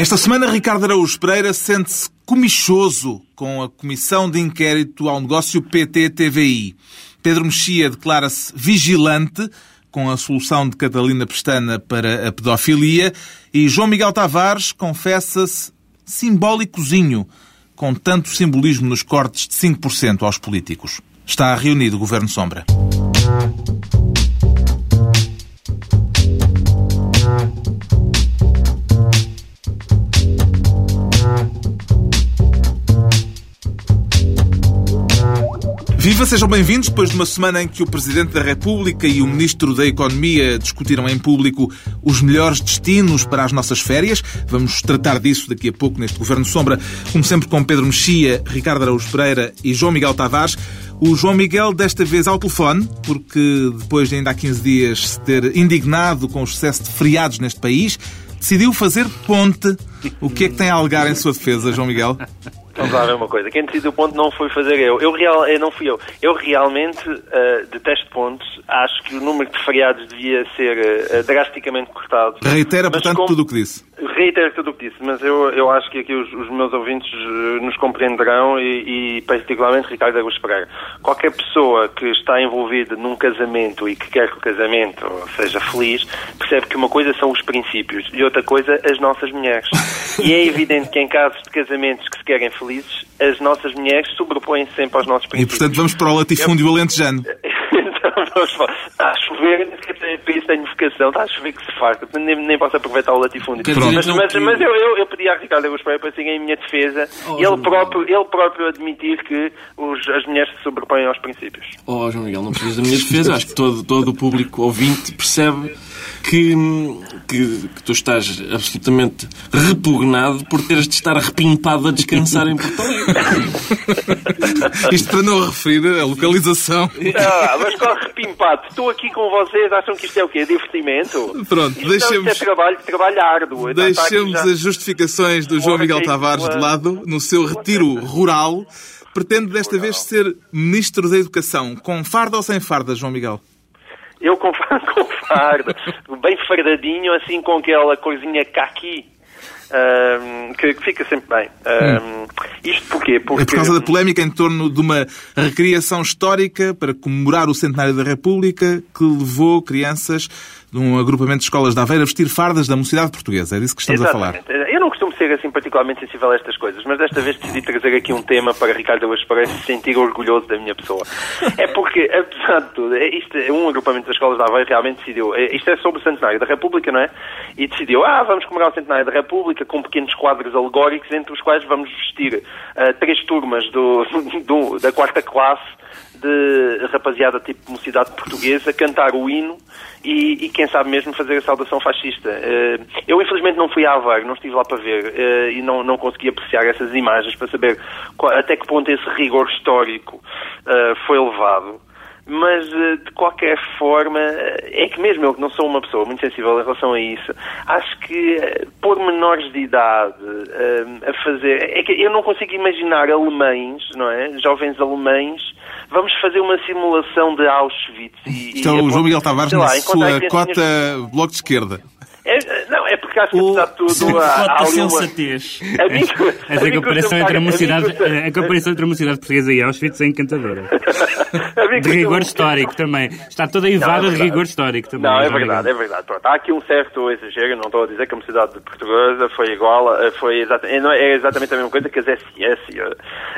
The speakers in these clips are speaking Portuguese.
Esta semana, Ricardo Araújo Pereira sente-se comichoso com a comissão de inquérito ao negócio PT-TVI. Pedro Mexia declara-se vigilante com a solução de Catalina Pestana para a pedofilia e João Miguel Tavares confessa-se simbólicozinho, com tanto simbolismo nos cortes de 5% aos políticos. Está reunido o Governo Sombra. Viva, sejam bem-vindos. Depois de uma semana em que o Presidente da República e o Ministro da Economia discutiram em público os melhores destinos para as nossas férias, vamos tratar disso daqui a pouco neste Governo Sombra, como sempre com Pedro Mexia, Ricardo Araújo Pereira e João Miguel Tavares. O João Miguel, desta vez ao telefone, porque depois de ainda há 15 dias se ter indignado com o excesso de feriados neste país, decidiu fazer ponte. O que é que tem a alegar em sua defesa, João Miguel? Vamos lá ver uma coisa. Quem decidiu o ponto não foi fazer eu. Eu, real, eu não fui eu. Eu realmente uh, detesto pontos. Acho que o número de feriados devia ser uh, drasticamente cortado. Reitera, portanto, como... tudo o que disse. Reitero tudo o que disse, mas eu, eu acho que aqui os, os meus ouvintes eh, nos compreenderão e, e particularmente Ricardo Agus Pereira. Qualquer pessoa que está envolvida num casamento e que quer que o casamento seja feliz, percebe que uma coisa são os princípios e outra coisa as nossas mulheres. E é evidente que em casos de casamentos que se querem felizes, as nossas mulheres sobrepõem -se sempre aos nossos princípios. E portanto vamos para o latifúndio eu... alentejano. Está a chover, para isso tenho vocação, está a chover que se farta, nem, nem posso aproveitar o latifúndio. Mas, mas, mas, eu, eu, eu pedi a Ricardo Augusto Pereira para seguir em minha defesa, oh, ele, próprio, ele próprio admitir que os, as mulheres se sobrepõem aos princípios. Oh, João Miguel, não precisas da minha defesa, acho que todo, todo o público ouvinte percebe que, que, que, tu estás absolutamente repugnado por teres de estar repimpado a descansar em Porto Alegre. Isto para não referir a localização. Ah, mas corre repimpado. Estou aqui com vocês, acham que isto é o quê? Divertimento? Pronto, isto deixemos... É trabalho, trabalho árduo. Deixemos já... as justificações do João Miguel Tavares de lado, no seu retiro rural. Pretende desta vez ser Ministro da Educação, com farda ou sem farda, João Miguel? Eu com, com farda, bem fardadinho, assim com aquela coisinha caqui. Um, que, que, fica sempre bem. Um, isto porquê? Porque... É por causa da polémica em torno de uma recriação histórica para comemorar o centenário da República que levou crianças de um agrupamento de escolas da Aveira a vestir fardas da mocidade portuguesa. É disso que estamos Exatamente. a falar. Eu não ser assim particularmente sensível a estas coisas, mas desta vez decidi trazer aqui um tema para Ricardo Augusto Pereira se sentir orgulhoso da minha pessoa. É porque, apesar de tudo, é isto, é um agrupamento das escolas da Aveira realmente decidiu, é, isto é sobre o centenário da República, não é? E decidiu, ah, vamos comemorar o centenário da República com pequenos quadros alegóricos, entre os quais vamos vestir uh, três turmas do, do, da quarta classe de rapaziada tipo mocidade portuguesa cantar o hino e, e, quem sabe mesmo fazer a saudação fascista. Eh, eu infelizmente não fui à Aveiro, não estive lá para ver eh, e não, não consegui apreciar essas imagens para saber até que ponto esse rigor histórico eh, foi levado. Mas, de qualquer forma, é que mesmo eu que não sou uma pessoa muito sensível em relação a isso, acho que pôr menores de idade a fazer... É que eu não consigo imaginar alemães, não é? Jovens alemães vamos fazer uma simulação de Auschwitz. E, então, e o João Miguel Tavares, na sua cota Bloco de Esquerda. É, não, é acho que de tudo há uma... sensatez. A, a, a, comparação entre a mocidade, a comparação entre a mocidade portuguesa e Auschwitz é encantadora. de rigor histórico também. Está toda evada é de rigor histórico também. Não, é verdade, é verdade. Pronto, há aqui um certo exagero, não estou a dizer que a mocidade portuguesa foi igual, eh, foi exatamente, é, é exatamente a mesma coisa que as SS.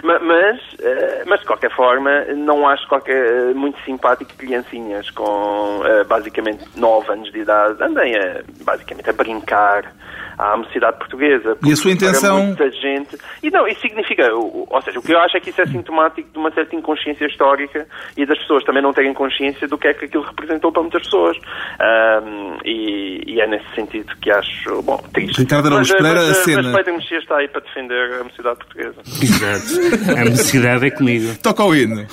Mas, eh, mas de qualquer forma, não acho qualquer, muito simpático criancinhas com basicamente 9 anos de idade andem a, basicamente a brincar à mocidade portuguesa. E a sua intenção... Muita gente... E não, isso significa... Ou seja, o que eu acho é que isso é sintomático de uma certa inconsciência histórica e das pessoas também não terem consciência do que é que aquilo representou para muitas pessoas. Um, e, e, é nesse sentido que acho, bom, triste. Ricardo Araújo Pereira, a cena... Mas Pedro Mexia está aí para defender a mocidade portuguesa. Exato. A mocidade é comigo. Toca o hino.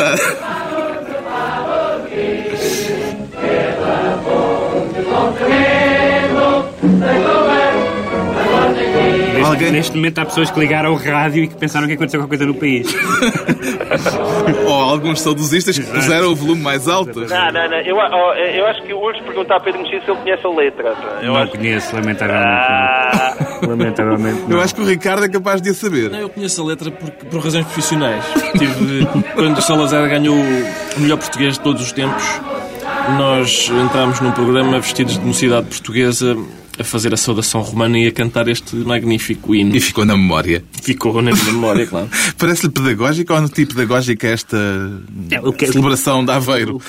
Cantar. Neste momento há pessoas que ligaram ao rádio e que pensaram que aconteceu qualquer coisa no país. Ou alguns saudosistas que puseram o volume mais alto. Não, não, não. Eu, eu acho que hoje perguntar a Pedro Mexia se ele conhece a letra. Eu não acho... conheço, lamentavelmente. Ah. Lamentavelmente. Não. Eu acho que o Ricardo é capaz de a saber. Não, eu conheço a letra por, por razões profissionais. Tive, quando o Salazar ganhou o melhor português de todos os tempos, nós entramos num programa vestidos de mocidade portuguesa a fazer a saudação romana e a cantar este magnífico hino. E ficou na memória. Ficou na memória, claro. Parece-lhe pedagógico ou antipedagógica esta é, que, celebração de Aveiro?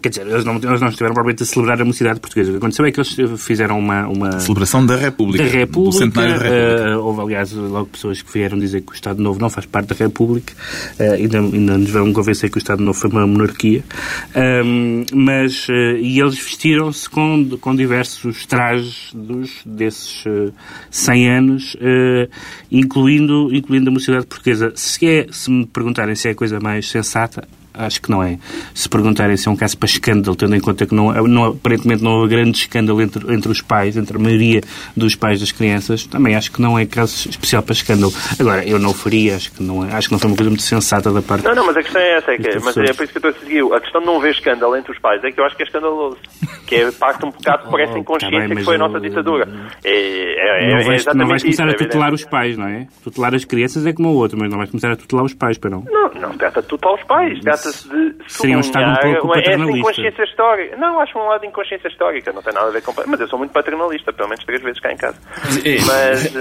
Quer dizer, eles não, eles não estiveram provavelmente a celebrar a mocidade portuguesa. O que aconteceu é que eles fizeram uma... uma... Celebração da República. Da República. Do centenário da República. Uh, houve, aliás, logo pessoas que vieram dizer que o Estado Novo não faz parte da República. Uh, ainda, ainda nos vão convencer que o Estado Novo foi uma monarquia. Uh, mas... e eles vestiram-se com, com diversos trajes dos, desses uh, 100 anos, uh, incluindo, incluindo a mocidade portuguesa. Se, é, se me perguntarem se é a coisa mais sensata, acho que não é. Se perguntarem se é um caso para escândalo, tendo em conta que não, não, aparentemente não houve grande escândalo entre, entre os pais, entre a maioria dos pais das crianças, também acho que não é caso especial para escândalo. Agora, eu não faria, acho que não, é, acho que não foi uma coisa muito sensata da parte Não, não, mas a questão é essa, é que, mas é por isso que eu estou a seguir. A questão de não haver escândalo entre os pais é que eu acho que é escandaloso. Que é parte um bocado por essa oh, inconsciência tá bem, que foi a nossa ditadura. É, é, não, é vais, não vais começar isso, a é tutelar os pais, não é? Tutelar as crianças é como o outro, mas não vais começar a tutelar os pais, para não? Não, não trata de tutelar os pais, trata-se de seria um Estado um pouco paternalista. Essa inconsciência histórica. Não, acho um lado de inconsciência histórica, não tem nada a ver com... Mas eu sou muito paternalista, pelo menos três vezes cá em casa. Mas...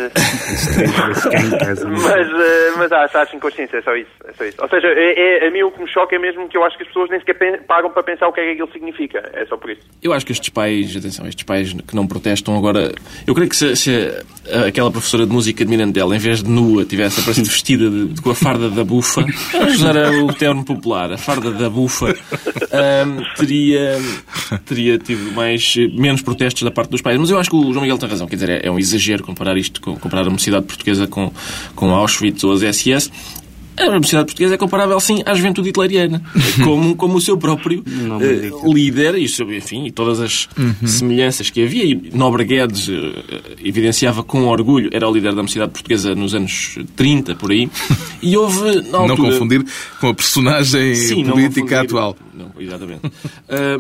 mas, eh, mas acho, acho inconsciência, é só isso. É só isso. Ou seja, é, é, a mim o que me choca é mesmo que eu acho que as pessoas nem sequer pagam para pensar o que é que aquilo significa. É só por isso. Eu acho que estes pais, atenção, estes pais que não protestam agora... Eu creio que se, se aquela professora de música de Mirandela, em vez de nua, tivesse aparecido vestida de, com a farda da bufa, vamos usar o termo popular, a farda da bufa, um, teria, teria tido mais, menos protestos da parte dos pais. Mas eu acho que o João Miguel tem razão. Quer dizer, é, é um exagero comparar isto, comparar a mocidade portuguesa com, com Auschwitz ou as SS. A Universidade Portuguesa é comparável, sim, à juventude hitleriana, como, como o seu próprio uh, líder, e, enfim, e todas as uhum. semelhanças que havia. E Nobre Guedes uh, evidenciava com orgulho, era o líder da Universidade Portuguesa nos anos 30, por aí, e houve, na altura... Não confundir com a personagem sim, política atual. Não, exatamente. uh,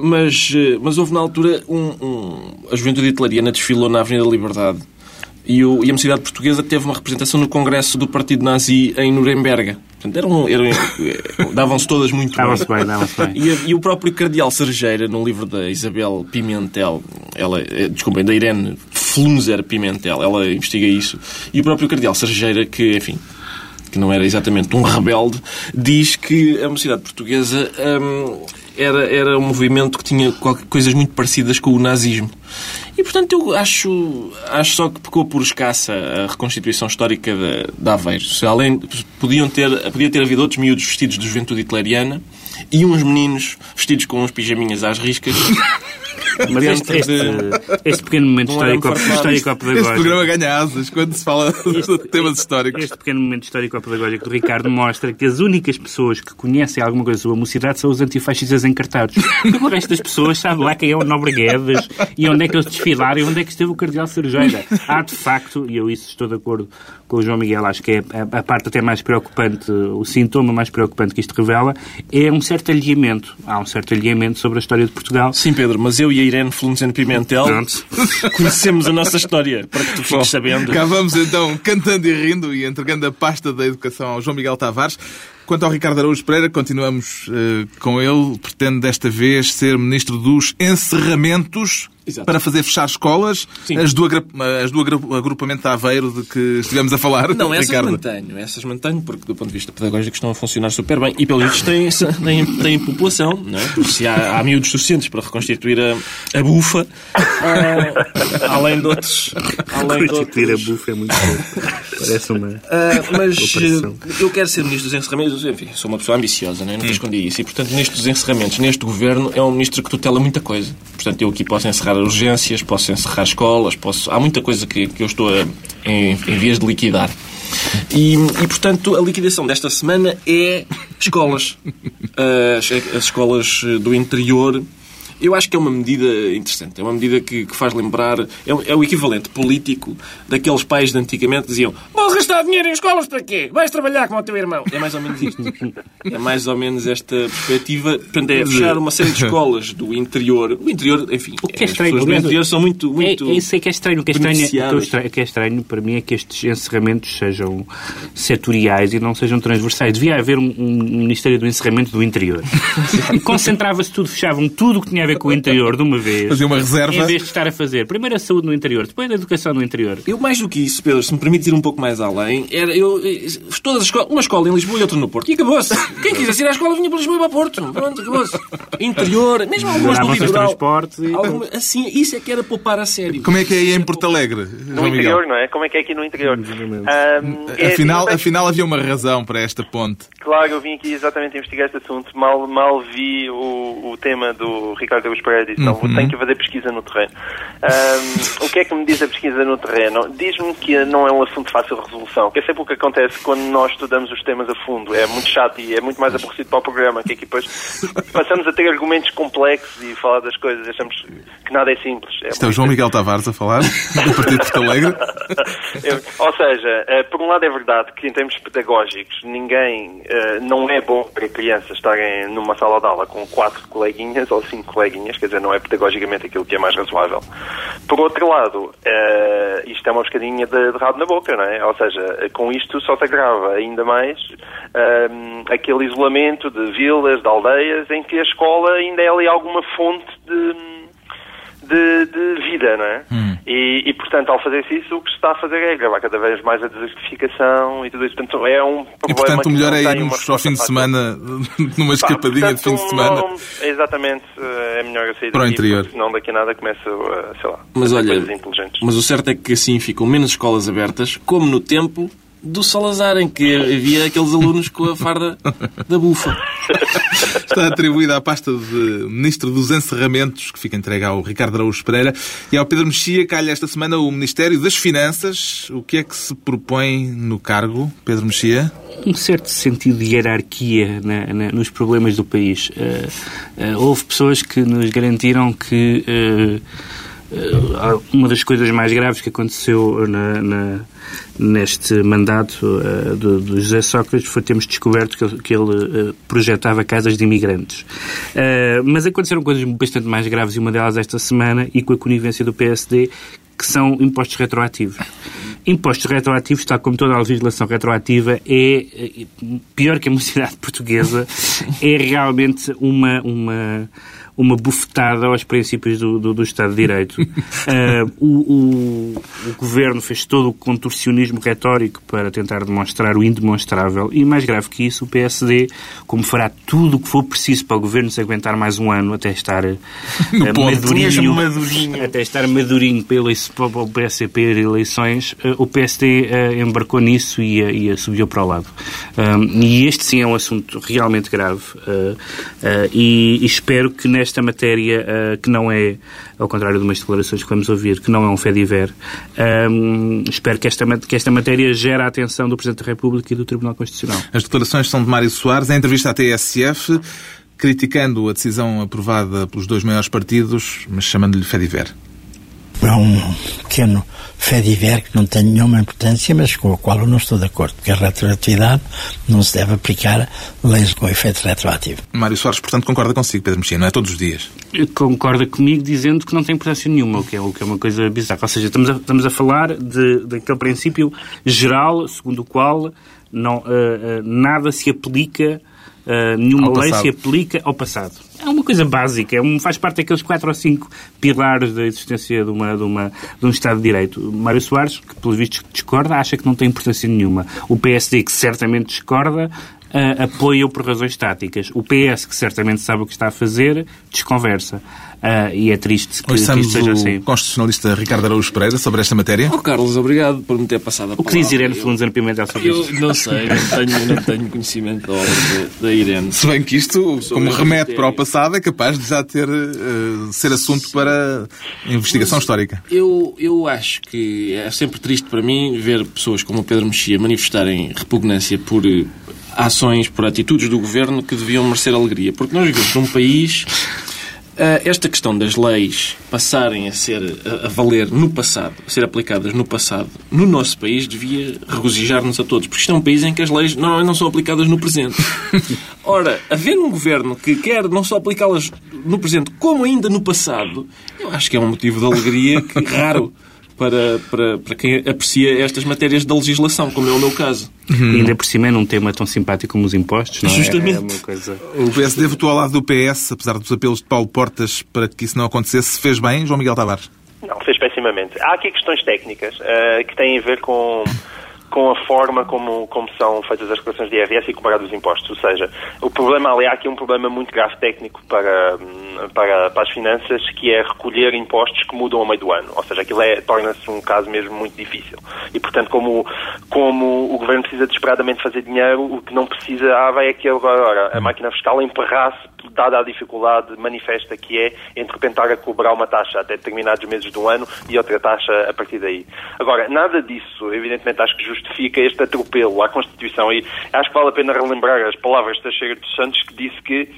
mas, mas houve, na altura, um, um, a juventude hitleriana desfilou na Avenida Liberdade e, o, e a Mocidade Portuguesa teve uma representação no Congresso do Partido Nazi em Nuremberg. Portanto, eram, eram, davam-se todas muito bem. bem, davam-se bem. E, e, o próprio Cardeal Sergeira, no livro da Isabel Pimentel, ela, eh, desculpem, da Irene Flunzer Pimentel, ela investiga isso, e o próprio Cardeal Sergeira, que, enfim, que não era exatamente um rebelde, diz que a mocidade portuguesa hum, era, era um movimento que tinha coisas muito parecidas com o nazismo. E, portanto, eu acho, acho só que pecou por escassa a reconstituição histórica de, de Aveiro. Se além, podiam ter, podia ter havido outros miúdos vestidos de juventude hitleriana e uns meninos vestidos com uns pijaminhas às riscas Mas este, este, este, pequeno momento histórico, pedagógico Este programa ganha asas quando se fala de temas históricos. Este pequeno momento histórico-pedagógico do Ricardo mostra que as únicas pessoas que conhecem alguma coisa sobre a mocidade são os antifascistas encartados. Porque o resto das pessoas sabe lá quem é o Nobre Guedes e onde é que eles desfilaram e onde é que esteve o Cardeal Cerejeira. Há, de facto, e eu isso estou de acordo com o João Miguel, acho que é a, a parte até mais preocupante, o sintoma mais preocupante que isto revela, é um certo alinhamento. Há um certo alinhamento sobre a história de Portugal. Sim, Pedro, mas eu e a Irene Flunzen Pimentel Pronto. conhecemos a nossa história, para que tu fiques Bom, sabendo. Cá vamos então cantando e rindo e entregando a pasta da educação ao João Miguel Tavares. Quanto ao Ricardo Araújo Pereira, continuamos uh, com ele. Pretende desta vez ser ministro dos encerramentos Exato. para fazer fechar escolas, Sim. as do, as do agrupamento de Aveiro de que estivemos a falar. Não, essas Ricardo. mantenho, essas mantenho, porque do ponto de vista pedagógico estão a funcionar super bem e, pelo visto, têm, têm, têm população, não é? Porque se há, há miúdos suficientes para reconstituir a, a bufa, uh, além de outros. Além reconstituir outros... a bufa é muito bom. Parece uma. Uh, mas operação. eu quero ser ministro dos encerramentos, enfim, sou uma pessoa ambiciosa, não é? nunca hum. escondi isso, e portanto, nestes encerramentos, neste governo, é um ministro que tutela muita coisa. Portanto, eu aqui posso encerrar encerrar urgências, posso encerrar escolas, posso... há muita coisa que, que eu estou a, em, em vias de liquidar. E, e, portanto, a liquidação desta semana é escolas. As, as escolas do interior Eu acho que é uma medida interessante. É uma medida que, que faz lembrar. É, o- é o equivalente político daqueles pais de antigamente que diziam: Vão gastar dinheiro em escolas para quê? Vais trabalhar com o teu irmão. É mais ou menos isto. É mais ou menos esta perspectiva. Portanto, é fechar uma série de escolas do interior. O interior, enfim. O que é as estranho, pessoas do interior são muito. muito É, é isso é que é estranho. O que é estranho, o que é estranho, o que é estranho para mim é que estes encerramentos sejam setoriais e não sejam transversais. Devia haver um, um Ministério do Encerramento do Interior. E Concentrava-se tudo, fechavam tudo o que tinha a ver com o interior de uma vez. Fazia uma reserva. Em vez de estar a fazer primeiro a saúde no interior, depois a educação no interior. Eu, mais do que isso, Pedro, se me permite ir um pouco mais além, era eu. eh, Todas as escolas, uma escola em Lisboa e outra no Porto. E acabou-se. Quem quisesse ir à escola vinha para Lisboa e para Porto. Pronto, acabou-se. Interior, mesmo algumas do litoral. transportes e- Alguma- assim, isso é que era poupar a sério. Como é que é aí em Porto Alegre, No João interior, Miguel? não é? Como é que é aqui no interior? Ahm, é, Afinal, sei- afinal havia uma razão para esta ponte. Claro, eu vim aqui exatamente investigar este assunto. Mal, mal vi o, o tema do Ricardo Augusto Pereira. Disse, não, tenho que fazer pesquisa no terreno. Ahm, o que é que me diz a pesquisa no terreno? Diz-me que não é um assunto de fácil resolução, que é sempre o que acontece quando nós estudamos os temas a fundo. É muito chato e é muito mais aborrecido para o programa, que aqui depois passamos a ter argumentos complexos e falar das coisas. Achamos que nada é simples. É Isto é o João Miguel Tavares a falar, do Partido de Porto Alegre. Eu- Ou seja, eh, por um lado é verdade que em termos pedagógicos ninguém, eh, não é bom para crianças estarem numa sala de aula com quatro coleguinhas ou cinco coleguinhas, quer dizer, não é pedagogicamente aquilo que é mais razoável. Por outro lado, eh, isto é uma bocadinha de, de rabo na boca, não é? Ou seja, com isto só se agrava ainda mais eh, aquele isolamento de vilas, de aldeias, em que a escola ainda é ali alguma fonte de de, de vida, não é? Hum. E, e, portanto, ao fazer-se isso, o que se está a fazer é agravar cada vez mais a desertificação e tudo isso. Portanto, é um problema E portanto o melhor é irmos ao fim de semana, numa escapadinha de fim de semana. não- exatamente, eh, é melhor eu sair Para o interior. senão daqui a nada começa, a, sei lá, Mas olha, coisas inteligentes. mas o certo é que assim ficam menos escolas abertas, como no tempo do Salazar, em que havia aqueles alunos com a farda da bufa. Está atribuída à pasta de Ministro dos Encerramentos, que fica entregue ao Ricardo Araújo Pereira, e ao Pedro Mexia calha esta semana o Ministério das Finanças. O que é que se propõe no cargo, Pedro Mexia? um certo sentido de hierarquia na- na- nos problemas do país. Eh, eh, houve pessoas que nos garantiram que eh, uma das coisas mais graves que aconteceu na- na- neste mandato eh, do, José Sócrates foi termos descoberto que que ele, eh, projetava casas de imigrantes. Eh, mas aconteceram coisas bastante mais graves e uma delas esta semana e com a conivência do PSD que são impostos retroativos. Impostos retroativos, tal como toda a legislação retroativa, é pior que a mocidade portuguesa, é realmente uma, uma, uma bufetada aos princípios do, do, do Estado de Direito. Eh, o, o, o governo fez todo o contorcionismo retórico para tentar demonstrar o indemonstrável e, mais grave que isso, o PSD, como fará tudo o que for preciso para o governo se aguentar mais um ano até estar ponto. madurinho, Madurinho. até estar madurinho eleições, para o PSP ir eleições, eh, o PSD eh, embarcou nisso e, a- e a subiu para o lado. E este sim é um assunto realmente grave e, e espero que nesta matéria, eh, que não é, ao contrário de umas declarações que vamos ouvir, que não é um fediver, um, espero que esta, que esta matéria gere a atenção do Presidente da República e do Tribunal Constitucional. As declarações são de Mário Soares, em entrevista à TSF, criticando a decisão aprovada pelos dois maiores partidos, mas chamando-lhe Fediver. É um pequeno fé diver que não tem nenhuma importância, mas com o qual eu não estou de acordo, porque a retroatividade não se deve aplicar a leis com efeito retroativo. Mário Soares, portanto, concorda consigo, Pedro Mexia, não é todos os dias. concorda comigo dizendo que não tem importância nenhuma, o que é, o que é uma coisa bizarra. Ou seja, estamos a, estamos a falar de, daquele princípio geral segundo o qual não, eh, eh, nada se aplica, eh, nenhuma lei se aplica ao passado. É uma coisa básica, é um, faz parte daqueles quatro ou cinco pilares da existência de, uma, de, uma, de um Estado de Direito. Mário Soares, que pelos vistos discorda, acha que não tem importância nenhuma. O PSD, que certamente discorda, eh, apoia-o por razões táticas. O PS, que certamente sabe o que está a fazer, desconversa. Ah, e é triste que, que isto seja o assim. constitucionalista Ricardo Araújo Pereira sobre esta matéria. Oh, Carlos, obrigado por me ter passado a O que diz palavra. Irene Flunzer Pimentel sobre Eu isto? não sei, não tenho, não tenho conhecimento da obra da Irene. Se bem que isto, como remete para o passado, é capaz de já ter eh, ser assunto para investigação histórica. Eu, eu acho que é sempre triste para mim ver pessoas como o Pedro Mexia manifestarem repugnância por eh, ações, por atitudes do governo que deviam merecer alegria. Porque nós vivemos num país Uh, esta questão das leis passarem a ser a, valer no passado, a ser aplicadas no passado, no nosso país, devia regozijar-nos a todos, porque isto é um país em que as leis não, não são aplicadas no presente. Ora, havendo um governo que quer não só aplicá-las no presente, como ainda no passado, eu acho que é um motivo de alegria que, raro para, para, para quem aprecia estas matérias da legislação, como é o meu caso. Uhum. E ainda por cima é num tema tão simpático como os impostos, não é? Justamente. É coisa... O PSD votou ao lado do PS, apesar dos apelos de Paulo Portas para que isso não acontecesse. Fez bem, João Miguel Tavares? Não, fez pessimamente. Há aqui questões técnicas uh, que têm a ver com com a forma como, como são feitas as declarações de IRS e cobrados os impostos. Ou seja, o problema, ali há aqui um problema muito grave técnico para, para, para as finanças, que é recolher impostos que mudam ao meio do ano. Ou seja, aquilo é, torna-se um caso mesmo muito difícil. E, portanto, como, como o governo precisa desesperadamente fazer dinheiro, o que não precisava é que agora a máquina fiscal emperrasse dada a dificuldade manifesta que é entre tentar a cobrar uma taxa até determinados meses do ano e outra taxa a partir daí. Agora, nada disso, evidentemente, acho que justifica este atropelo à Constituição e acho que vale a pena relembrar as palavras de Teixeira dos Santos que disse que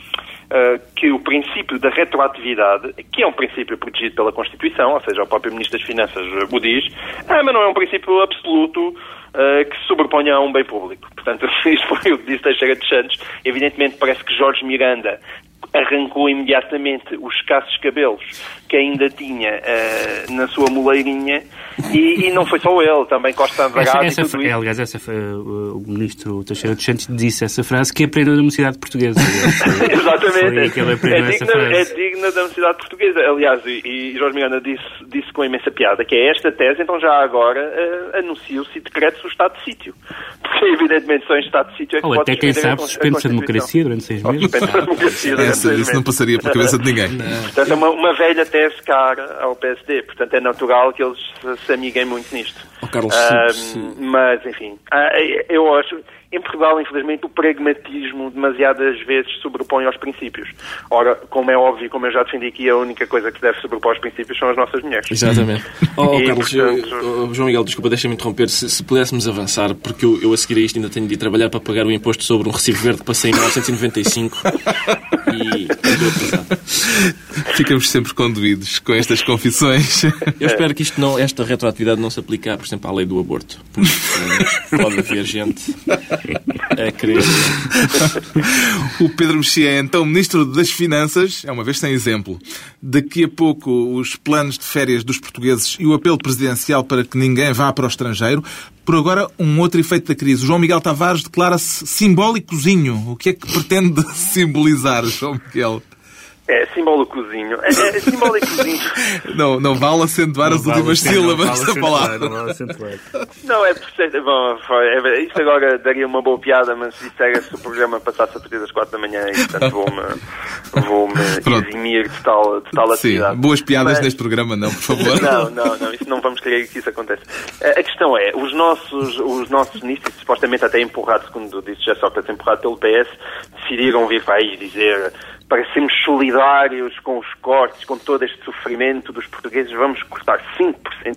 Uh, que o princípio da retroatividade, que é um princípio protegido pela Constituição, ou seja, o próprio Ministro das Finanças o diz, ah, mas não é um princípio absoluto uh, que se sobreponha a um bem público. Portanto, isto foi o que disse Teixeira de Santos. Evidentemente, parece que Jorge Miranda arrancou imediatamente os escassos cabelos que ainda tinha uh, na sua moleirinha e, e, não foi só ele, também Costa Andrade essa, essa, é, Aliás, essa, uh, o ministro Teixeira dos Santos disse essa frase que aprendeu da Universidade Portuguesa. Exatamente. Foi é, digna, é digna da Universidade Portuguesa. Aliás, e, e Jorge Miranda disse, disse com imensa piada que é esta tese, então já agora uh, anuncia-se e decreta-se o estado de sítio. Porque, evidentemente, só em estado de sítio é que Ou pode até quem sabe suspende-se a democracia durante seis meses. Suspende-se a democracia durante Essa, isso não passaria pela cabeça de ninguém. Portanto, é uma, uma velha tese cara ao PSD. Portanto, é natural que eles se amiguem muito nisto. Oh, Carlos, mas, enfim, ah, eu acho em Portugal, infelizmente, o pragmatismo demasiadas vezes sobrepõe aos princípios. Ora, como é óbvio, como eu já defendi aqui, a única coisa que deve sobrepor aos princípios são as nossas mulheres. Exatamente. Oh, oh Carlos, portanto... eu, oh, João Miguel, desculpa, deixa-me interromper. Se, se, pudéssemos avançar, porque eu, eu a seguir a isto ainda tenho de ir trabalhar para pagar o imposto sobre um recibo verde que passei em 1995 e Ficamos sempre conduídos com estas confissões. Eu espero que isto não, esta retroatividade não se aplique, por exemplo, à lei do aborto. Porque pode haver gente a querer. O Pedro Mexia é então Ministro das Finanças, é uma vez sem exemplo. Daqui a pouco, os planos de férias dos portugueses e o apelo presidencial para que ninguém vá para o estrangeiro. Por agora, um outro efeito da crise. O João Miguel Tavares declara-se simbólicozinho. O que é que pretende simbolizar, João Miguel? É, símbolo-cozinho. É, é símbolo-cozinho. não, não vale acentuar não as vale últimas sílabas da palavra. Não, vale não, é perfeito. Bom, é, isso agora daria uma boa piada, mas isso era se o programa passasse a partir das quatro da manhã e, portanto, vou-me vou eximir de tal, de tal Sim, atividade. boas piadas mas... neste programa, não, por favor. não, não, não, isso não vamos querer que isso aconteça. A questão é, os nossos, os nossos ministros, supostamente até empurrados, segundo disse já Sócrates, empurrado pelo PS, decidiram vir para aí dizer para sermos solidários com os cortes, com todo este sofrimento dos portugueses, vamos cortar 5%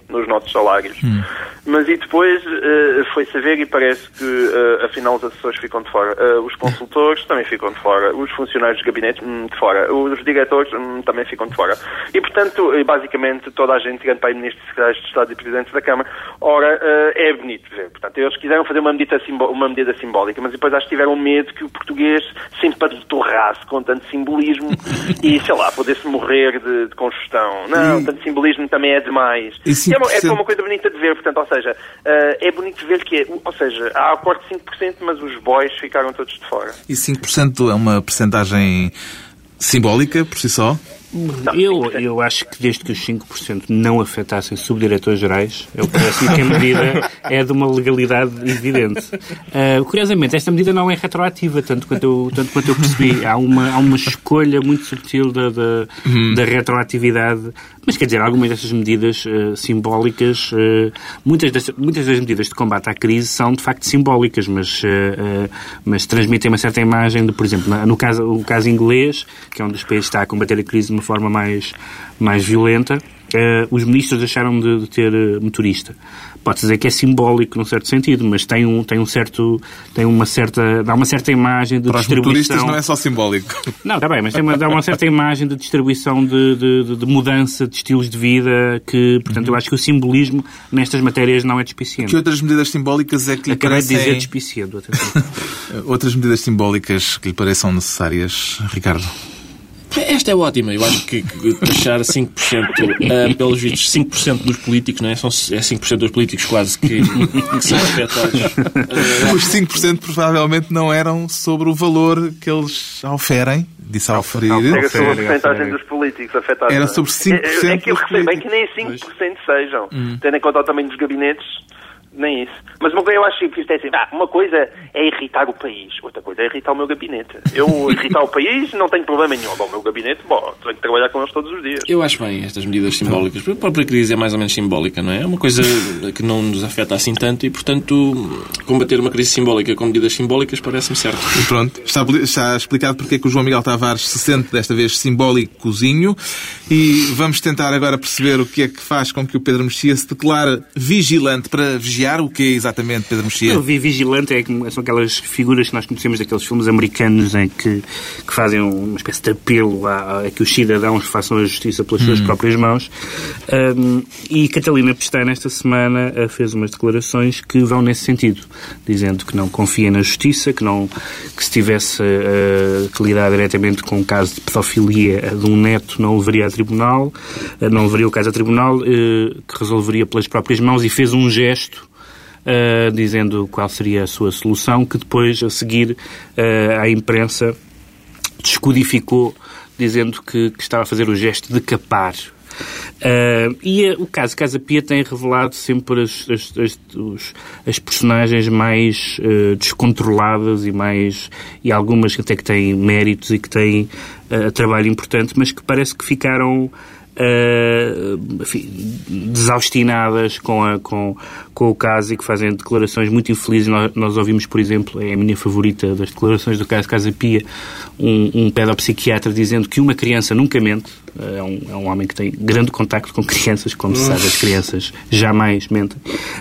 nos nossos salários. Hum. Mas e depois uh, foi saber e parece que uh, afinal os assessores ficam de fora. Uh, os consultores também ficam de fora. Os funcionários de gabinete hum, de fora. Os diretores hum, também ficam de fora. E portanto, basicamente, toda a gente, tirando para ministros, secretários de Estado e presidentes da Câmara, ora, é bonito ver. Portanto, eles quiseram fazer uma medida, uma medida simbólica, mas depois acho que tiveram medo que o português sempre torrasse com tanto simbolismo simbolismo e, sei lá, poder-se morrer de, de conjustão. Não, e... tanto simbolismo também é demais. E é, uma, é uma coisa bonita de ver, portanto, ou seja, uh, é bonito ver que é, ou seja, há acordo de 5%, mas os boys ficaram todos de fora. E 5% é uma percentagem simbólica por si só? Eu, eu acho que desde que os 5% não afetassem subdiretores gerais, eu parece que a medida é de uma legalidade evidente. Uh, curiosamente, esta medida não é retroativa, tanto quanto eu, tanto quanto eu percebi. Há uma, há uma escolha muito subtil da, da, uhum. da retroatividade mas quer dizer, algumas dessas medidas uh, simbólicas, uh, muitas, das, muitas das medidas de combate à crise são de facto simbólicas, mas, uh, mas transmitem uma certa imagem de, por exemplo, no caso, o caso inglês, que é um dos países que está a combater a crise de uma forma mais, mais violenta, os ministros deixaram de, de ter motorista. pode dizer que é simbólico num certo sentido, mas tem um, tem um certo, tem uma certa, dá uma certa imagem de Para os distribuição. motoristas não é só simbólico. Não, está bem, mas uma, dá uma certa imagem de distribuição de, de, de mudança de estilos de vida que, portanto, eu acho que o simbolismo nestas matérias não é despiciente. Que outras medidas simbólicas é que lhe Acabei de parecem... dizer despiciento, atenção. Outras medidas simbólicas que lhe pareçam necessárias, Ricardo? Esta é ótima. Eu acho que, que taxar 5%, uh, pelos vistos, 5% dos políticos, não é? São, é 5% dos políticos quase que, que são afetados. Uh, Os 5% provavelmente não eram sobre o valor que eles oferem, disse ao oferir. Era sobre a porcentagem dos políticos afetados. Era sobre 5% É, é que eu recebo, bem que políticos. nem 5% sejam. Tendo em conta o tamanho dos gabinetes, nem isso. Mas uma coisa eu acho que isto é assim, ah, uma coisa é irritar o país, outra coisa é irritar o meu gabinete. Eu irritar o país não tenho problema nenhum. Bom, o meu gabinete, bom, tenho que trabalhar com eles todos os dias. eu acho bem estas medidas simbólicas. A própria crise é mais ou menos simbólica, não é? É uma coisa que não nos afeta assim tanto e, portanto, combater uma crise simbólica com medidas simbólicas parece-me certo. E Pronto, está, está explicado porque é que o João Miguel Tavares se sente desta vez simbólicozinho e vamos tentar agora perceber o que é que faz com que o Pedro Mexia se declare vigilante para vigiar o que é exatamente Pedro Mexia. Eu vi vigilante, é, são aquelas figuras que nós conhecemos daqueles filmes americanos em que, que fazem uma espécie de apelo a, a que os cidadãos façam a justiça pelas suas próprias mãos. Um, e Catalina Pestana, esta semana, eh, fez umas declarações que vão nesse sentido, dizendo que não confia na justiça, que, não, que se tivesse eh, que lidar diretamente com um caso de pedofilia eh, de um neto, não levaria a tribunal, eh, não levaria o caso a tribunal, eh, que resolveria pelas próprias mãos e fez um gesto Uh, dizendo qual seria a sua solução, que depois, a seguir, uh, a imprensa descodificou, dizendo que, que estava a fazer o gesto de capar. Uh, e o caso Casa Pia tem revelado sempre as, as, as, os- as personagens mais uh, descontroladas e mais e algumas até que têm méritos e que têm uh, trabalho importante, mas que parece que ficaram uh, enfim, desaustinadas com, a, com, com o caso e que fazem declarações muito infelizes. Nós, nós ouvimos, por exemplo, é a minha favorita das declarações do caso Casa Pia, um, um pedopsiquiatra dizendo que uma criança nunca mente. É um, é um homem que tem grande contacto com crianças, como se sabe, as crianças jamais mentem.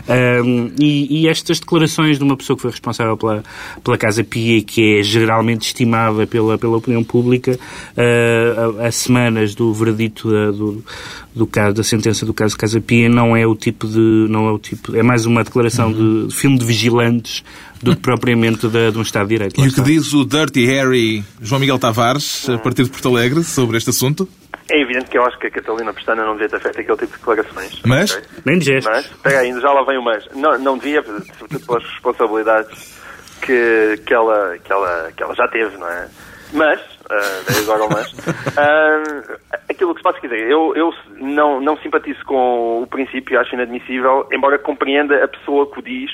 Um, e, e estas declarações de uma pessoa que foi responsável pela, pela Casa Pia que é geralmente estimada pela, pela opinião pública, uh, a, a semanas do veredito da, do, do caso, da sentença do caso Casa Pia, não é o tipo de. não é o tipo. é mais uma declaração de, de filme de vigilantes do que propriamente de, de um Estado de Direito. E o que diz o Dirty Harry João Miguel Tavares, a partir de Porto Alegre, sobre este assunto? É evidente que eu acho que a Catalina Pestana não devia ter feito aquele tipo de declarações. Mas? Ok? Nem de gestos. Mas, espera aí, já lá vem o mas. Não, não devia, sobretudo pelas responsabilidades que, que, ela, que, ela, que ela já teve, não é? Mas, daí agora o mas, ah, aquilo que se pode dizer, eu, eu não, não simpatizo com o princípio, acho inadmissível, embora compreenda a pessoa que o diz,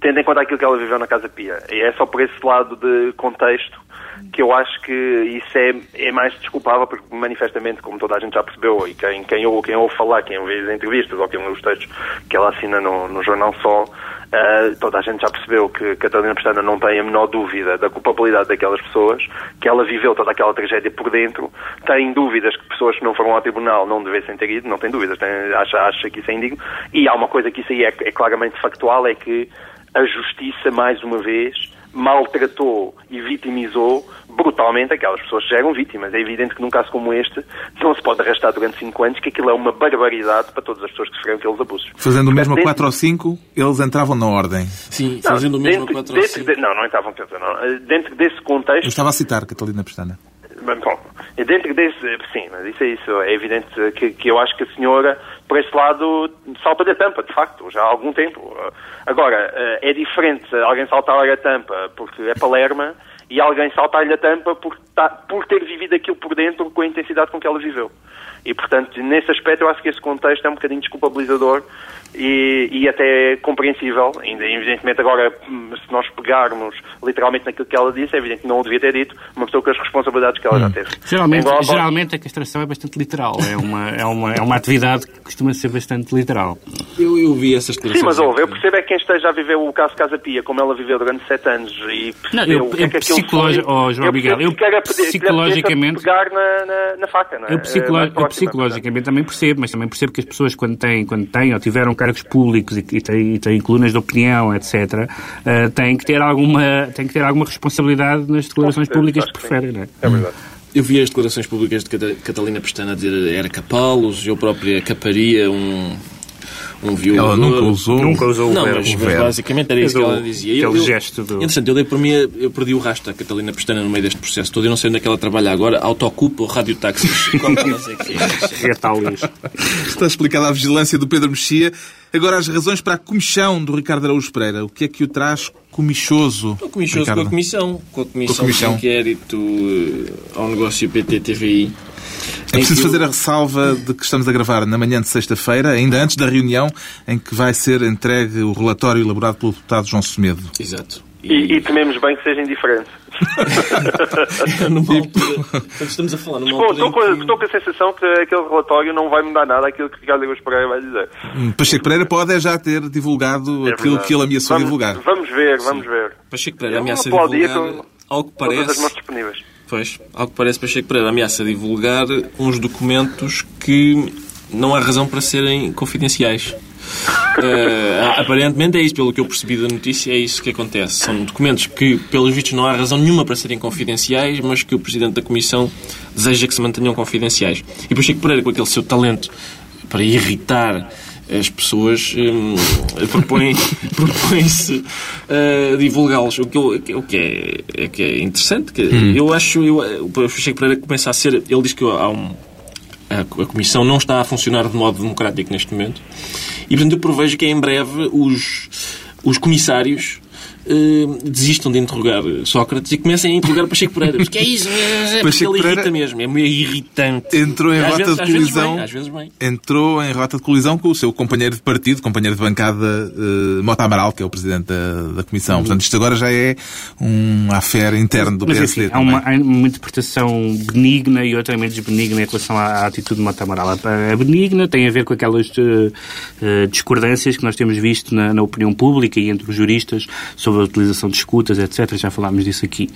tendo em conta aquilo que ela viveu na Casa Pia. E é só por esse lado de contexto que eu acho que isso é, é mais desculpável, porque manifestamente, como toda a gente já percebeu, e quem, quem, ouve, quem ouve falar, quem ouve as entrevistas ou quem lê os textos que ela assina no, no Jornal Sol, ah, toda a gente já percebeu que Catalina Pestana não tem a menor dúvida da culpabilidade daquelas pessoas, que ela viveu toda aquela tragédia por dentro, tem dúvidas que pessoas que não foram ao tribunal não devessem ter ido, não tem dúvidas, tem, acha, acha que isso é indigno, e há uma coisa que isso aí é, é claramente factual, é que a justiça, mais uma vez, maltratou e vitimizou brutalmente aquelas pessoas que já eram vítimas. É evidente que num caso como este não se pode arrastar durante cinco anos, que aquilo é uma barbaridade para todas as pessoas que sofreram aqueles abusos. Fazendo o mesmo a Dentro- 4 ou 5, eles entravam na ordem. Sim, Não, fazendo o mesmo a dentro- 4 ou dentro 5. de- Não, não estavam pensando, não. Dentro desse Eu contexto, estava a citar Catalina Pestana. Bom, dentro desse. Sim, mas isso é isso. É evidente que, que eu acho que a senhora, por esse lado, salta-lhe a tampa, de facto, já há algum tempo. Agora, eh, é diferente alguém saltar-lhe a tampa porque é palerma e alguém saltar-lhe a tampa por, tá- por ter vivido aquilo por dentro com a intensidade com que ela viveu. E, portanto, nesse aspecto, eu acho que esse contexto é um bocadinho desculpabilizador e, e até compreensível. Ainda, evidentemente, agora, hum, se nós pegarmos literalmente naquilo que ela disse, é evidente que não o devia ter dito uma pessoa com as responsabilidades que ela já teve. Geralmente, Embora- geralmente a castração é bastante literal. É uma, é, uma, é uma atividade que costuma ser bastante literal. Eu, eu vi essas declarações. Sim, mas ouve, eu percebo é que quem esteja a viver o caso Casa Pia, como ela viveu durante sete anos e Não, percebeu eu, o que é que aquilo psicologi... oh, João eu Miguel, eu psicologicamente... pegar na, na, na faca, não é? Eu, psicolo- É mais eu próxima, psicologicamente também percebo, mas também percebo que as pessoas, quando têm, quando têm ou tiveram cargos públicos e, e, têm, e têm colunas de opinião, etc., eh, têm, que ter alguma, têm que ter alguma responsabilidade nas declarações públicas que preferem, não é? É verdade. Eu vi as declarações públicas de Cata- Catalina Pestana dizer era capalos, eu própria caparia um, um violador. Ela nunca usou. Nunca usou o Não, verbo. mas, o mas verbo. basicamente era isso que o- ela dizia. aquele gesto do- Interessante, eu dei por mim, eu perdi o rastro da Catalina Pestana no meio deste processo todo. Eu não sei onde é que ela trabalha agora, autocupa ou radiotáxis. Não sei o que é. É. Está explicada a vigilância do Pedro Mexia. Agora as razões para a comichão do Ricardo Araújo Pereira. O que é que o traz comichoso? Estou comichoso com Ricardo? a Comissão, com a Comissão, comissão. de Inquérito eh, ao negócio PT-TVI. É preciso fazer a ressalva de que estamos a gravar na manhã de sexta-feira, ainda antes da reunião em que vai ser entregue o relatório elaborado pelo deputado João Semedo. Exato. E, e tememos bem que seja indiferente. É numa altura... Portanto, estamos a falar numa altura estou com, que... estou com a sensação que aquele relatório não vai mudar nada aquilo que Ricardo Araújo Pereira vai dizer. Hum, Pacheco Pereira pode é já ter divulgado É aquilo verdade. que ele ameaçou vamos, divulgar. Vamos ver, vamos ver. Pacheco Pereira ameaça divulgar com algo que Todas as parece... mãos disponíveis. Pois, algo que parece Pacheco Pereira ameaça divulgar uns documentos que não há razão para serem confidenciais. Eh, aparentemente é isso, pelo que eu percebi da notícia, é isso que acontece. São documentos que, pelos vistos, não há razão nenhuma para serem confidenciais, mas que o Presidente da Comissão deseja que se mantenham confidenciais. E Pacheco Pereira, com aquele seu talento para irritar as pessoas, hum, propõe- propõe-se a divulgá-los. O que, eu- o que é, é que é interessante. Que Eu acho, eu, o Pacheco Pereira começa a ser, ele diz que há um, a, a Comissão não está a funcionar de modo democrático neste momento. E, portanto, eu prevejo que em breve os, os comissários eh, desistam de interrogar Sócrates e comecem a interrogar Pacheco Pereira. Porque é isso, é, é porque Pacheco ele Pereira irrita mesmo, é meio irritante. Entrou em Às rota vezes- de às vezes colisão. bem, às vezes bem. Entrou em rota de colisão com o seu companheiro de partido, companheiro de bancada, eh, Mota Amaral, que é o presidente da, da Comissão. Portanto, isto agora já é um affaire interno do Mas PSD há uma, há uma interpretação benigna e outra menos benigna em relação à, à atitude de Mota Amaral. A, a benigna tem a ver com aquelas eh, discordâncias que nós temos visto na, na opinião pública e entre os juristas sobre a utilização de escutas, etc. Já falámos disso aqui.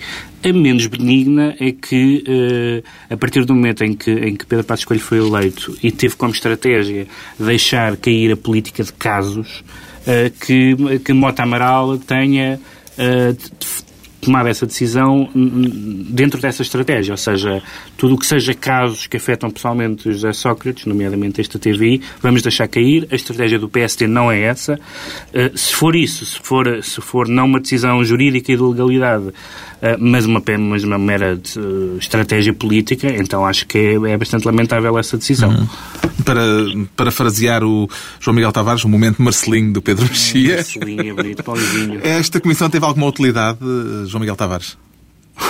A menos benigna é que, eh, a partir do momento em que, em que Pedro Passos Coelho foi eleito e teve como estratégia deixar cair a política de casos, eh, que, que Mota Amaral tenha de- tomar essa decisão hum, dentro dessa estratégia, ou seja, tudo o que seja casos que afetam pessoalmente José Sócrates, nomeadamente esta TVI, vamos deixar cair. A estratégia do PSD não é essa. Uh, se for isso, se for, se for não uma decisão jurídica e de legalidade, uh, mas, uma, mas uma mera de, uh, estratégia política, então acho que é, é bastante lamentável essa decisão. Para, para frasear o João Miguel Tavares, o momento Marcelinho do Pedro Mexia. Marcelinho, bonito, Paulinho. Esta comissão teve alguma utilidade, eh, João Miguel Tavares?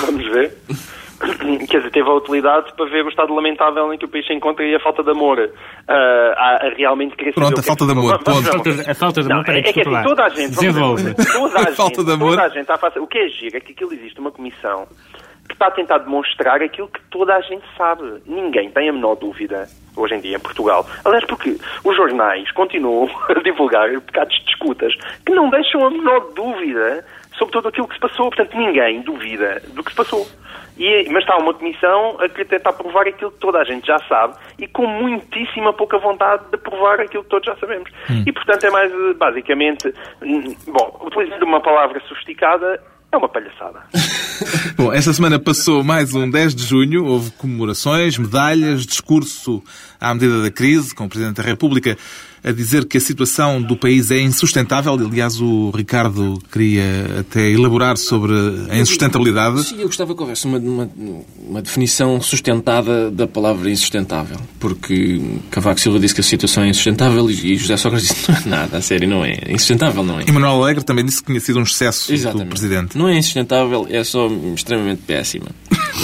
Vamos ver. Quer dizer, teve a utilidade para ver o estado lamentável em que o país se encontra e a falta de amor. Ah, a, a realmente querer Pronto, a falta é que- de amor, A falta de- a falta de Não, amor, peraí, é, é que desculpa assim, toda a gente, Desenvolve. toda a gente, Falta de amor. Toda a gente está a fazer. O que é giro é que aquilo existe uma comissão que está a tentar demonstrar aquilo que toda a gente sabe. Ninguém tem a menor dúvida hoje em dia em Portugal. Aliás, porque os jornais continuam a divulgar pecados de escutas que não deixam a menor dúvida sobre tudo aquilo que se passou. Portanto, ninguém duvida do que se passou. E, mas está uma comissão a que tentar provar aquilo que toda a gente já sabe e com muitíssima pouca vontade de provar aquilo que todos já sabemos. E, portanto, é mais, basicamente, hum, bom, utilizando uma palavra sofisticada, é uma palhaçada. Bom, esta semana passou mais um 10 de junho, houve comemorações, medalhas, discurso à medida da crise, com o Presidente da República a dizer que a situação do país é insustentável. Aliás, o Ricardo queria até elaborar sobre a insustentabilidade. Sim, eu gostava que houvesse uma, uma, uma definição sustentada da palavra insustentável. Porque Cavaco Silva disse que a situação é insustentável e José Sócrates disse não é nada, a sério, não é. Insustentável não é. E Manuel Alegre também disse que tinha sido um excesso do Presidente. Não é insustentável, é só extremamente péssima.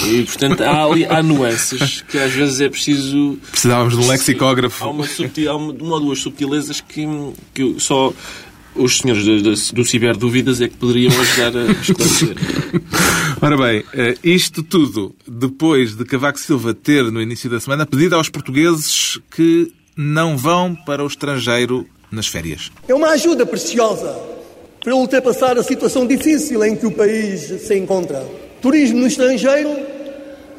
E, portanto, há, há nuances que às vezes é preciso... Precisávamos de um lexicógrafo. Há uma, subtil, há uma, uma ou duas subtilezas que, que só os senhores do, do, do Ciberdúvidas é que poderiam ajudar a esclarecer. Ora bem, eh, isto tudo depois de Cavaco Silva ter, no início da semana, pedido aos portugueses que não vão para o estrangeiro nas férias. É uma ajuda preciosa para ultrapassar a situação difícil em que o país se encontra. Turismo no estrangeiro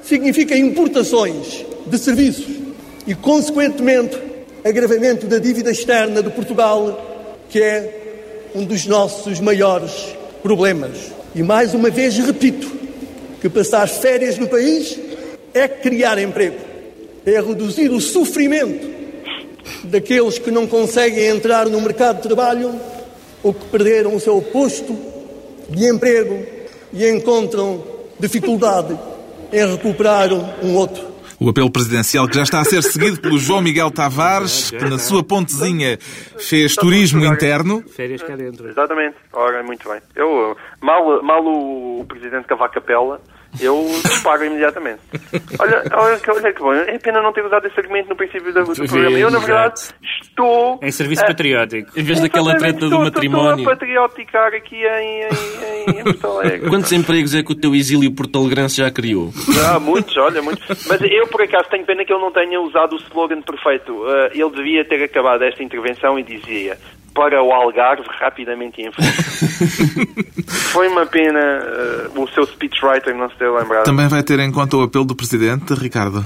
significa importações de serviços e, consequentemente, agravamento da dívida externa de Portugal, que é um dos nossos maiores problemas. E mais uma vez repito que passar férias no país é criar emprego, é reduzir o sofrimento daqueles que não conseguem entrar no mercado de trabalho ou que perderam o seu posto de emprego e encontram dificuldade em recuperar um outro. O apelo presidencial que já está a ser seguido pelo João Miguel Tavares, que na sua pontezinha fez turismo interno. Férias cá dentro. Exatamente. Ora, muito bem. Eu, mal, mal o, o presidente cavar capela, eu disparo imediatamente. Olha, olha, que- olha que bom. É pena não ter usado esse argumento no princípio do, do programa. Eu, na verdade, estou... Em serviço a- patriótico. Em vez daquela treta do matrimónio. Estou a patrioticar aqui em, em, em, em Porto Alegre. Quantos empregos é que o teu exílio portalegrense já criou? Ah, muitos, olha, muitos. Mas eu, por acaso, tenho pena que ele não tenha usado o slogan perfeito. Ah, ele devia ter acabado esta intervenção e dizia para o Algarve rapidamente em frente. Foi uma pena ah, o seu speechwriter não se ter lembrado. Também vai ter em conta o apelo do Presidente, Ricardo.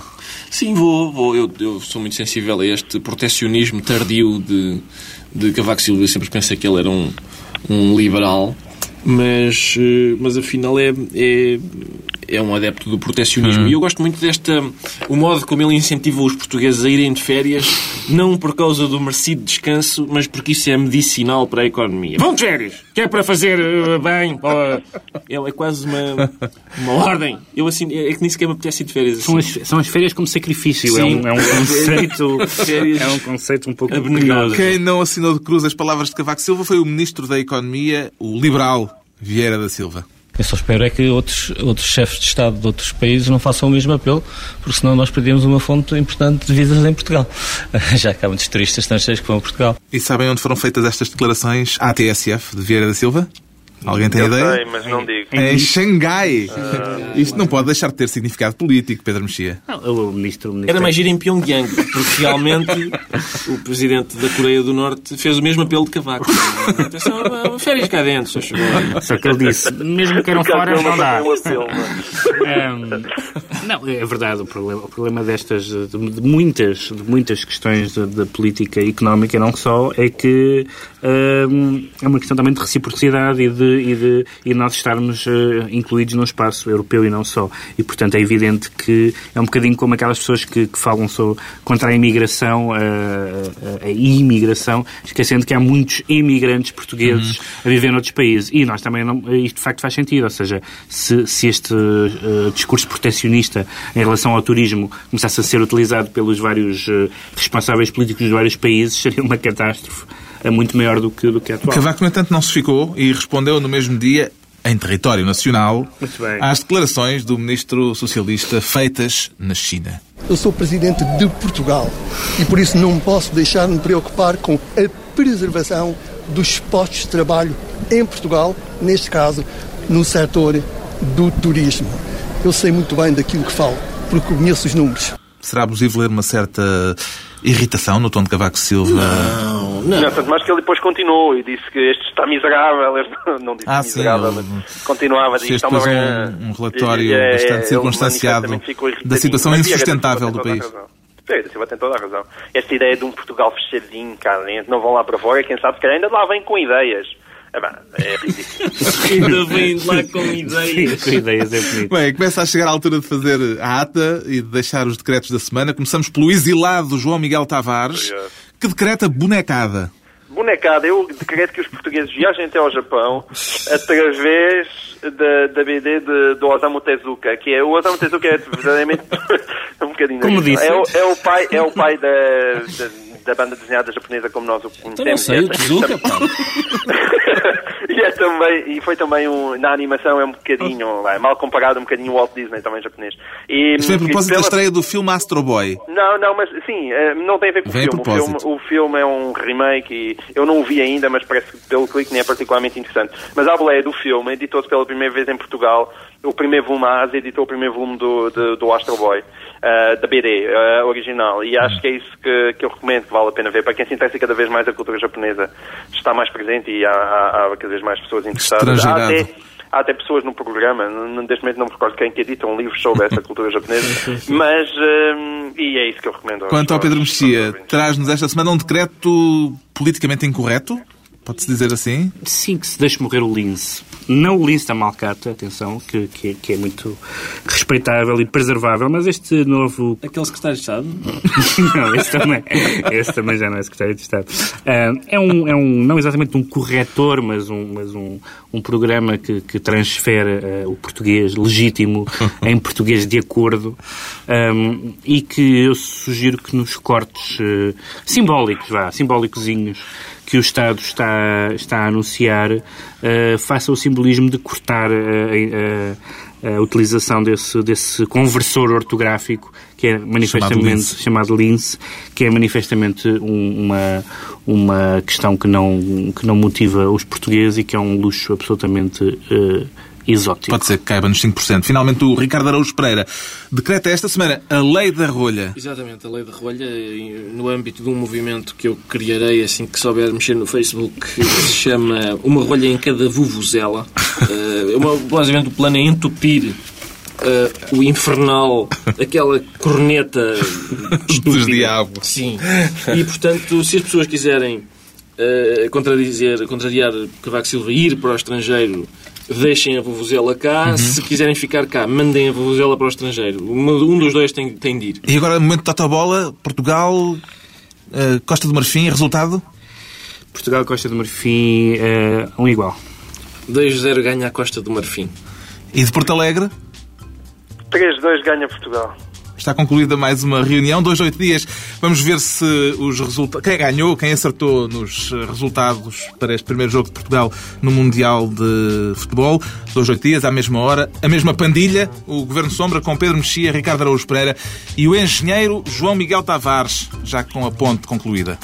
Sim, vou. vou. Eu, eu sou muito sensível a este protecionismo tardio de, de Cavaco Silva. Eu sempre pensei que ele era um, um liberal, mas, eh, mas afinal é, é, é um adepto do protecionismo. E eu gosto muito desta. o modo como ele incentiva os portugueses a irem de férias, não por causa do merecido descanso, mas porque isso é medicinal para a economia. Vão de férias! Que é para fazer eh, bem. para- Ele é quase uma, uma ordem. Eu assim, é que nem sequer me apetece ir de férias. São assim. as, são as férias como sacrifício. É um, é um conceito. Férias é um conceito um pouco abnegadas. Quem não assinou de cruz as palavras de Cavaco Silva foi o Ministro da Economia, o liberal Vieira da Silva. Eu só espero é que outros, outros chefes de Estado de outros países não façam o mesmo apelo, porque senão nós perdemos uma fonte importante de visas em Portugal. Já que há muitos turistas estrangeiros que vão a Portugal. E sabem onde foram feitas estas declarações à TSF de Vieira da Silva? Alguém tem eu ideia? sei, mas não digo. Em Xangai. Isto não pode deixar de ter significado político, Pedro Mexia. Não, o ministro, o ministro Era mais giro em Pyongyang, porque realmente o presidente da Coreia do Norte fez o mesmo apelo de Cavaco. Atenção, férias cá dentro, só chegou. Só que ele disse, mesmo que queiram Caso fora, não dá. um não é? Não, é verdade. O problema, o problema destas, de, de muitas, de muitas questões da política económica, não só, é que é uma questão também de reciprocidade e de, e de e nós estarmos eh, incluídos num espaço europeu e não só. E, portanto, é evidente que é um bocadinho como aquelas pessoas que, que falam sobre, contra a imigração, a, a, a imigração, esquecendo que há muitos imigrantes portugueses a viver noutros países. E nós também, não, isto de facto faz sentido. Ou seja, se, se este eh, discurso protecionista em relação ao turismo começasse a ser utilizado pelos vários eh, responsáveis políticos dos vários países, seria uma catástrofe eh, muito maior do que, do que a atual. Cavaco, no entanto, não se ficou e respondeu no mesmo dia, em território nacional, às declarações do Ministro Socialista feitas na China. Eu sou presidente de Portugal e por isso não posso deixar de me preocupar com a preservação dos postos de trabalho em Portugal, neste caso no setor do turismo. Eu sei muito bem daquilo que falo, porque conheço os números. Será abusivo ler uma certa irritação no tom de Cavaco Silva? Não, não. Não, tanto mais que ele depois continuou e disse que este está miserável. Este não disse Ah, sim, miserável, ele mas continuava a dizer fez está uma depois vergonha. um- um relatório E, é, bastante ele circunstanciado da situação insustentável do tem país. toda a razão. Vieira da Silva tem toda a razão. Esta ideia de um Portugal fechadinho cá dentro, não vão lá para fora, quem sabe que ainda lá vem com ideias. É, bem, é ridículo. Ainda vem lá com ideias. Com ideias é bonito. Bem, começa a chegar a altura de fazer a ata e de deixar os decretos da semana. Começamos pelo exilado João Miguel Tavares, Obrigado. que decreta bonecada. Bonecada, eu decreto que os portugueses viajem até ao Japão através da, da BD de, do Osamu Tezuka, que é o Osamu Tezuka é verdadeiramente é um bocadinho Como disse. é o, é o pai é o pai da, da, da banda desenhada japonesa como nós o conhecemos. Então não sei, o E é- Tezuka, pá. e é também e foi também um, na animação é um bocadinho vai, mal comparado um bocadinho o Walt Disney também japonês. E, Isto foi a e propósito da pela- estreia do filme Astro Boy. não, não, mas sim, eh, não tem a ver com o Vem a filme. O filme. O filme é um remake e eu não o vi ainda, mas parece que pelo clique nem é particularmente interessante. Mas a boleia do filme editou-se pela primeira vez em Portugal. O primeiro volume, a Ásia editou o primeiro volume do, do, do Astro Boy, eh, da BD, eh, original. E acho que é isso que, que eu recomendo, que vale a pena ver. Para quem se interessa cada vez mais a cultura japonesa, está mais presente e há, há- há cada vez mais pessoas interessadas. Há até, há até pessoas no programa, neste momento não me recordo quem que edita um livro sobre essa cultura japonesa, mas, hum, e é isso que eu recomendo. aos- Quanto ao Pedro aos- Mexia, aos traz-nos esta semana um decreto politicamente incorreto? Pode-se dizer assim? Sim, que se deixe morrer o lince. Não o lince da Malcata, atenção, que, que, é- que é muito respeitável e preservável, mas este novo Aquele secretário de Estado? não, esse também, esse também já não é secretário de Estado. Ah, é, um, é um, não exatamente um corretor, mas um, mas um, um programa que, que transfere ah, o português legítimo em português de acordo Ahm, e que eu sugiro que nos cortes eh, simbólicos, vá, simbólicozinhos, que o Estado está, está a anunciar, eh, faça o simbolismo de cortar eh, a, a- a utilização desse, desse conversor ortográfico que é manifestamente chamado lince, que é manifestamente um- uma, uma questão que não, que não motiva os portugueses e que é um luxo absolutamente eh, exótico. Pode ser que caiba nos 5%. Finalmente, o Ricardo Araújo Pereira decreta esta semana a lei da rolha. Exatamente, a lei da rolha, no âmbito de um movimento que eu criarei assim que souber mexer no Facebook, que se chama Uma Rolha em Cada Vuvuzela. Uma- basicamente, o plano é entupir eh, o infernal, aquela corneta estúpida. diabos. Sim. E, portanto, se as pessoas quiserem eh, contradizer, contrariar Cavaco Silva e ir para o estrangeiro, deixem a vuvuzela cá. Se quiserem ficar cá, mandem a vuvuzela para o estrangeiro. Um dos dois tem, tem de ir. E agora, momento de Totobola, Portugal, eh, Costa do Marfim, resultado? Portugal, Costa do Marfim, eh, um igual. 2-0 ganha a Costa do Marfim. E de Porto Alegre? 3-2 ganha Portugal. Está concluída mais uma reunião, dois, oito dias. Vamos ver se os resultados. Quem ganhou, quem acertou nos eh, resultados para este primeiro jogo de Portugal no Mundial de Futebol. Dois, oito dias, à mesma hora, a mesma pandilha, o Governo Sombra com Pedro Mexia, Ricardo Araújo Pereira e o engenheiro João Miguel Tavares, já com a ponte concluída.